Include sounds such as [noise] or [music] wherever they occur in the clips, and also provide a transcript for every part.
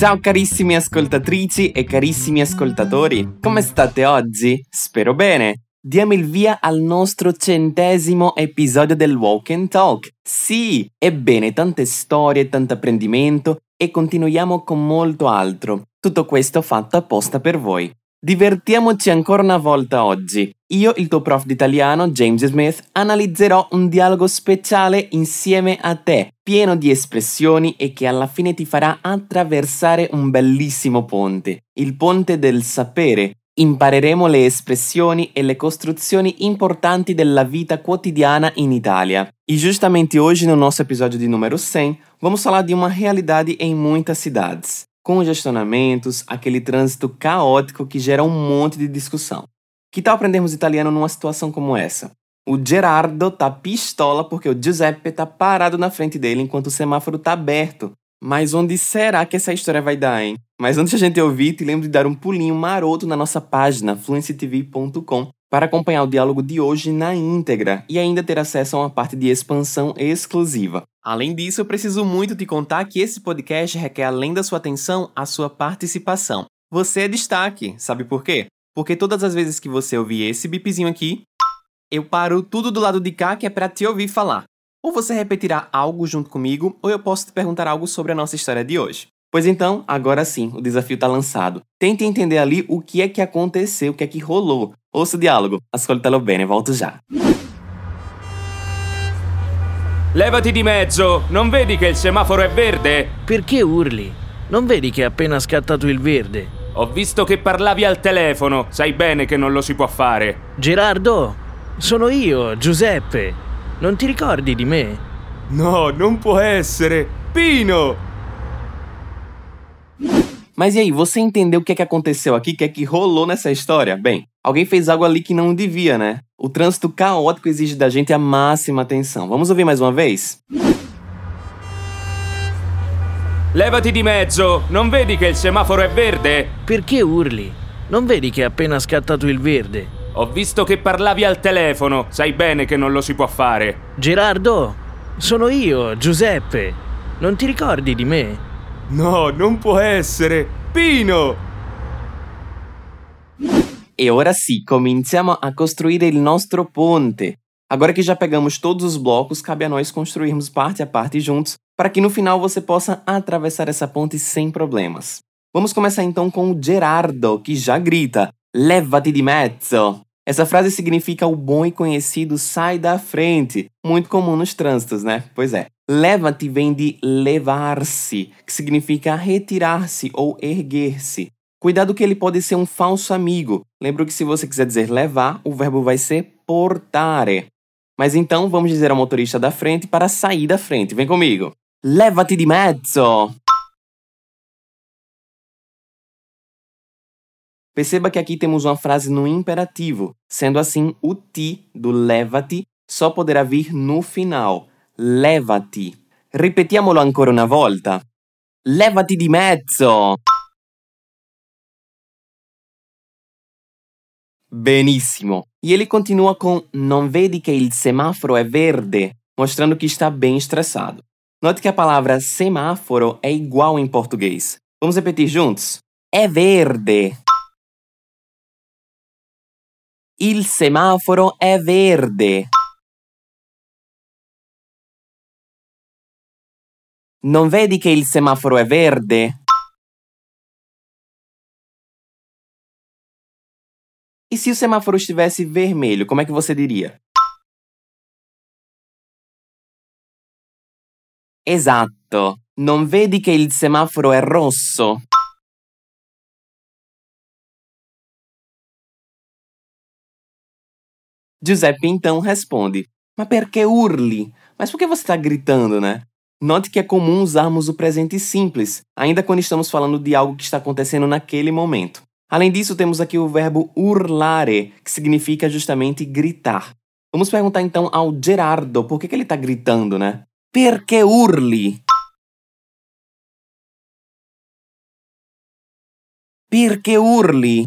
Ciao carissimi ascoltatrici e carissimi ascoltatori, come state oggi? Spero bene. Diamo il via al nostro centesimo episodio del Walk and Talk. Sì, ebbene, tante storie, tanto apprendimento e continuiamo con molto altro. Tutto questo fatto apposta per voi. Divertiamoci ancora una volta oggi. Io, il tuo prof di italiano, James Smith, analizzerò un dialogo speciale insieme a te, pieno di espressioni e che alla fine ti farà attraversare un bellissimo ponte, il ponte del sapere. Impareremo le espressioni e le costruzioni importanti della vita quotidiana in Itália. E justamente hoje, no nosso episódio de número 100, vamos falar de uma realidade em muitas cidades. congestionamentos, aquele trânsito caótico que gera um monte de discussão. Que tal aprendermos italiano numa situação como essa? O Gerardo tá pistola porque o Giuseppe tá parado na frente dele enquanto o semáforo tá aberto. Mas onde será que essa história vai dar, hein? Mas antes de a gente ouvir, te lembro de dar um pulinho maroto na nossa página fluencytv.com para acompanhar o diálogo de hoje na íntegra e ainda ter acesso a uma parte de expansão exclusiva. Além disso, eu preciso muito te contar que esse podcast requer, além da sua atenção, a sua participação. Você é destaque, sabe por quê? Porque todas as vezes que você ouvir esse bipzinho aqui, eu paro tudo do lado de cá que é para te ouvir falar. Ou você repetirá algo junto comigo, ou eu posso te perguntar algo sobre a nossa história de hoje. Pois então, agora sim, o desafio está lançado. Tente entender ali o que é que aconteceu, o que é que rolou. Ouça o diálogo, ascoltalo bene, volto já. Levati di mezzo, non vedi che il semaforo è verde? Perché urli? Non vedi che è appena scattato il verde? Ho visto che parlavi al telefono, sai bene che non lo si può fare. Gerardo, sono io, Giuseppe. Non ti ricordi di me? No, non può essere. Pino! Mas e aí, você entendeu o que é que aconteceu aqui? O que é que rolou nessa história? Bem, alguém fez algo ali que não devia, né? O trânsito caótico exige da gente a máxima atenção. Vamos ouvir mais uma vez? Levati di mezzo, non vedi che il semaforo è verde? Perché urli? Non vedi che è appena scattato il verde? Ho visto che parlavi al telefono, sai bene che non lo si può fare. Gerardo, sono io, Giuseppe. Non ti ricordi di me? No, non può essere! Pino! E ora sì, cominciamo a costruire il nostro ponte. Agora que já pegamos todos os blocos, cabe a nós construirmos parte a parte juntos, para que no final você possa atravessar essa ponte sem problemas. Vamos começar então com o Gerardo, que já grita: Levati di mezzo! Essa frase significa o bom e conhecido sai da frente, muito comum nos trânsitos, né? Pois é. Leva-te vem de levar-se, que significa retirar-se ou erguer-se. Cuidado que ele pode ser um falso amigo. Lembra que se você quiser dizer levar, o verbo vai ser portare. Mas então vamos dizer ao motorista da frente para sair da frente. Vem comigo. Leva-te di mezzo! Perceba que aqui temos uma frase no imperativo, sendo assim o ti do leva-te só poderá vir no final. Levati. Ripetiamolo ancora una volta. Levati di mezzo! Benissimo. E ele continua com non vedi che il semaforo è verde, mostrando que está bem estressado. Note que a palavra semáforo é igual em português. Vamos repetir juntos? É verde. Il semaforo è verde. Non vedi che il semaforo è verde? E se o semáforo estivesse vermelho, como é que você diria? Esatto. Non vedi che il semaforo è rosso? Giuseppe então responde: Mas perché urli? Mas por que você está gritando, né? Note que é comum usarmos o presente simples, ainda quando estamos falando de algo que está acontecendo naquele momento. Além disso, temos aqui o verbo urlare, que significa justamente gritar. Vamos perguntar então ao Gerardo por que, que ele está gritando, né? Perché urli? Perché urli?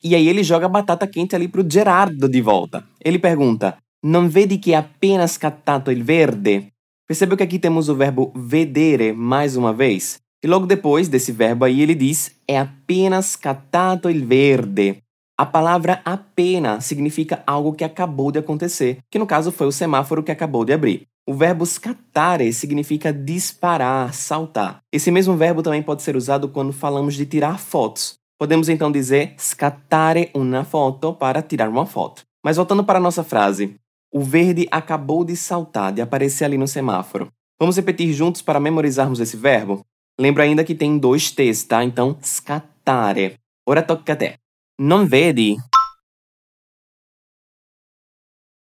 E aí ele joga a batata quente ali pro Gerardo de volta. Ele pergunta: Non vedi che è appena scattato il verde? Percebeu que aqui temos o verbo vedere mais uma vez? E logo depois desse verbo aí ele diz é apenas scattato il verde. A palavra apenas significa algo que acabou de acontecer, que no caso foi o semáforo que acabou de abrir. O verbo scattare significa disparar, saltar. Esse mesmo verbo também pode ser usado quando falamos de tirar fotos. Podemos então dizer scattare una foto para tirar uma foto. Mas voltando para a nossa frase, o verde acabou de saltar, de aparecer ali no semáforo. Vamos repetir juntos para memorizarmos esse verbo? Lembra ainda que tem dois T's, tá? Então, scattare. Ora tocca a te. Non vedi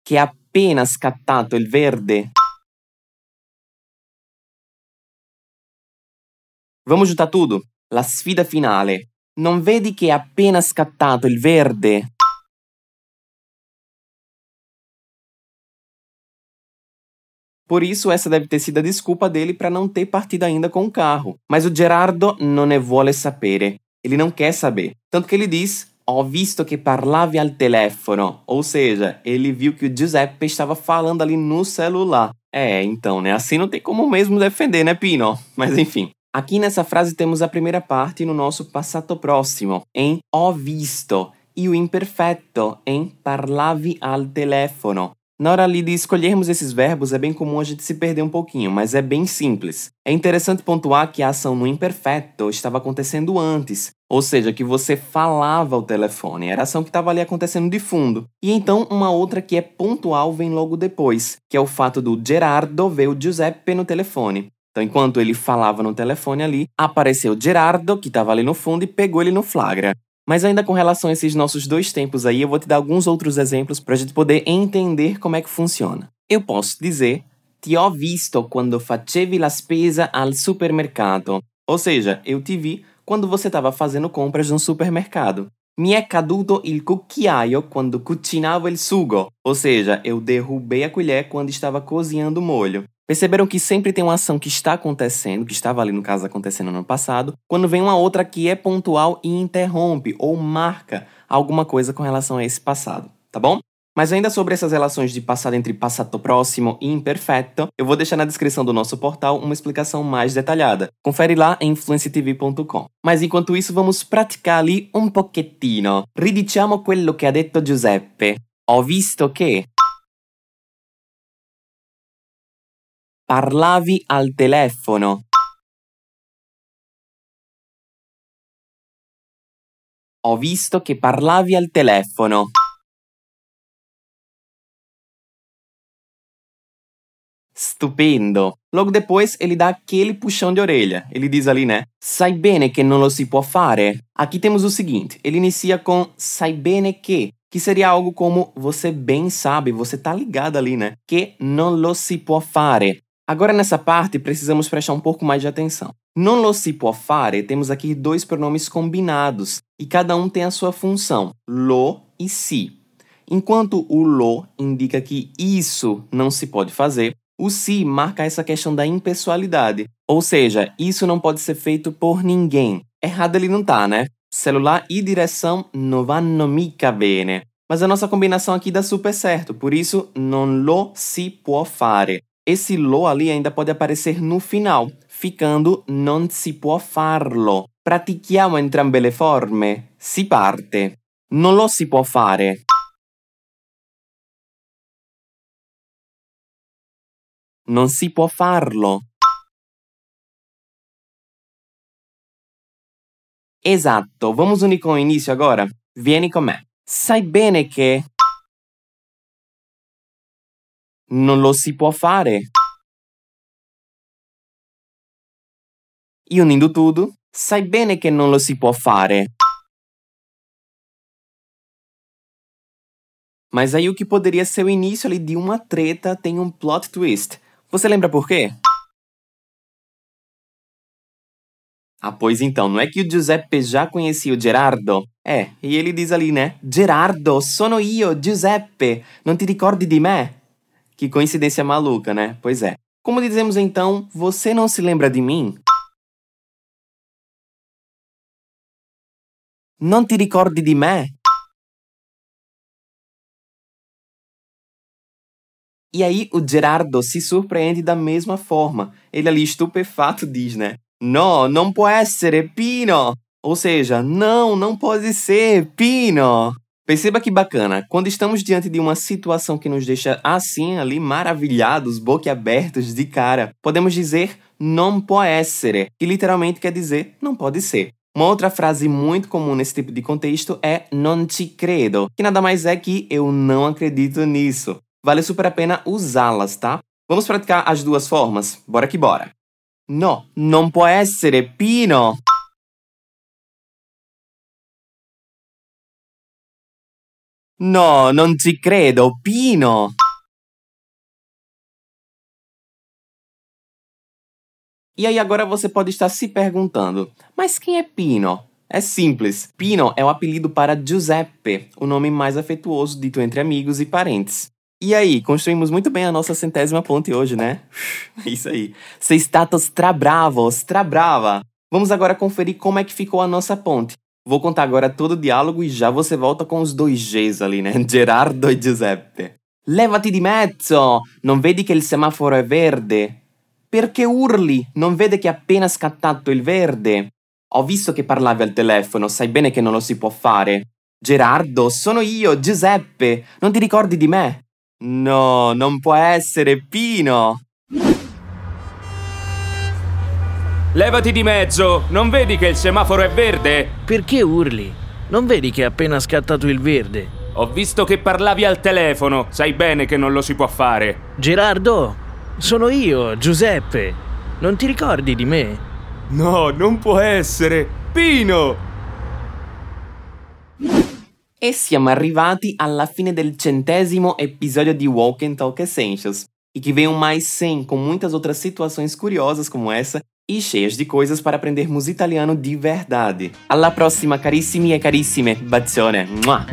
che appena scattato il verde? Vamos juntar tudo? La sfida finale. Non vedi che appena scattato il verde? Por isso, essa deve ter sido a desculpa dele para não ter partido ainda com o carro. Mas o Gerardo non ne vuole sapere. Ele não quer saber. Tanto que ele diz: Ho visto che parlavi al telefono. Ou seja, ele viu que o Giuseppe estava falando ali no celular. É, então, né? Assim não tem como mesmo defender, né, Pino? [laughs] Mas enfim. Aqui nessa frase temos a primeira parte no nosso passato próximo, em ho visto, e o imperfeito em parlavi al telefono. Na hora ali de escolhermos esses verbos, é bem comum a gente se perder um pouquinho, mas é bem simples. É interessante pontuar que a ação no imperfeito estava acontecendo antes, ou seja, que você falava ao telefone, era a ação que estava ali acontecendo de fundo. E então uma outra que é pontual vem logo depois, que é o fato do Gerardo ver o Giuseppe no telefone. Então, enquanto ele falava no telefone ali, apareceu Gerardo, que estava ali no fundo, e pegou ele no flagra. Mas ainda com relação a esses nossos dois tempos aí, eu vou te dar alguns outros exemplos para a gente poder entender como é que funciona. Eu posso dizer Ti ho visto quando facevi la spesa al supermercato. Ou seja, eu te vi quando você estava fazendo compras no supermercado. Mi è caduto il cucchiaio quando cucinavo il sugo. Ou seja, eu derrubei a colher quando estava cozinhando o molho. Perceberam que sempre tem uma ação que está acontecendo, que estava ali no caso acontecendo no passado, quando vem uma outra que é pontual e interrompe ou marca alguma coisa com relação a esse passado, tá bom? Mas ainda sobre essas relações de passado entre passato próximo e imperfeito, eu vou deixar na descrição do nosso portal uma explicação mais detalhada. Confere lá em influencetv.com. Mas enquanto isso, vamos praticar ali un pochettino. Ridiciamo quello che ha detto Giuseppe. Ho visto che Parlavi al telefono. Ho visto che parlavi al telefono. Stupendo! Logo depois ele dá aquele puxão de orelha. Ele diz ali, né? Sai bene che non lo si può fare. Aqui temos o seguinte: ele inicia com sai bene che, que seria algo como você bem sabe, você tá ligado ali, né? Que non lo si può fare. Agora nessa parte precisamos prestar um pouco mais de atenção. Non lo si può fare, temos aqui dois pronomes combinados e cada um tem a sua função, lo e si. Enquanto o lo indica que isso não se pode fazer, o si marca essa questão da impessoalidade, ou seja, isso não pode ser feito por ninguém. Errado ele não tá, né? Celular e direção non vanno mica bene. Mas a nossa combinação aqui dá super certo, por isso non lo si può fare. Esse lo ali ainda pode aparecer no final, ficando non si può farlo. Pratichiamo entrambe le forme. Si parte. Non lo si può fare. Non si può farlo. Esatto, vamos unir com o início agora? Vieni con me. Sai bene che non lo si può fare. E unindo tudo, sai bene che non lo si può fare. Mas aí o que poderia ser o início ali de uma treta tem um plot twist. Você lembra por quê? Ah, pois então, não é que o Giuseppe já conhecia o Gerardo? É, e ele diz ali, né? Gerardo, sono io, Giuseppe. Não te ricordi di me? Que coincidência maluca, né? Pois é. Como dizemos então, você não se lembra de mim? Non ti ricordi di me? E aí o Gerardo se surpreende da mesma forma. Ele ali estupefato diz, né? No, não può essere Pino! Ou seja, não, não pode ser Pino! Perceba que bacana, quando estamos diante de uma situação que nos deixa assim ali maravilhados, boquiabertos de cara, podemos dizer non può essere, que literalmente quer dizer não pode ser. Uma outra frase muito comum nesse tipo de contexto é non ci credo, que nada mais é que eu não acredito nisso. Vale super a pena usá-las, tá? Vamos praticar as duas formas? Bora que bora! No, non può essere Pino! No, non ci credo, Pino! E aí agora você pode estar se perguntando, mas quem é Pino? É simples. Pino é o apelido para Giuseppe, o nome mais afetuoso dito entre amigos e parentes. E aí, construímos muito bem a nossa centésima ponte hoje, né? [laughs] Isso aí. Sei status tra bravos, tra brava. Vamos agora conferir como é que ficou a nossa ponte. Vou contar agora todo o diálogo e já você volta com os dois Gs ali, né? [laughs] Gerardo e Giuseppe. Levati di mezzo! Non vedi che il semaforo è verde? Perché urli? Non vede che è appena scattato il verde? Ho visto che parlavi al telefono, sai bene che non lo si può fare. Gerardo, sono io, Giuseppe. Non ti ricordi di me? No, non può essere Pino. Levati di mezzo! Non vedi che il semaforo è verde? Perché urli? Non vedi che è appena scattato il verde? Ho visto che parlavi al telefono, sai bene che non lo si può fare. Gerardo, sono io, Giuseppe. Non ti ricordi di me? No, non può essere! Pino! E siamo arrivati alla fine del centésimo episódio de Walk and Talk Essentials. E que venham mais 100 com muitas outras situações curiosas como essa e cheias de coisas para aprendermos italiano de verdade. Alla prossima, carissimi e carissime. Bacione. Mua!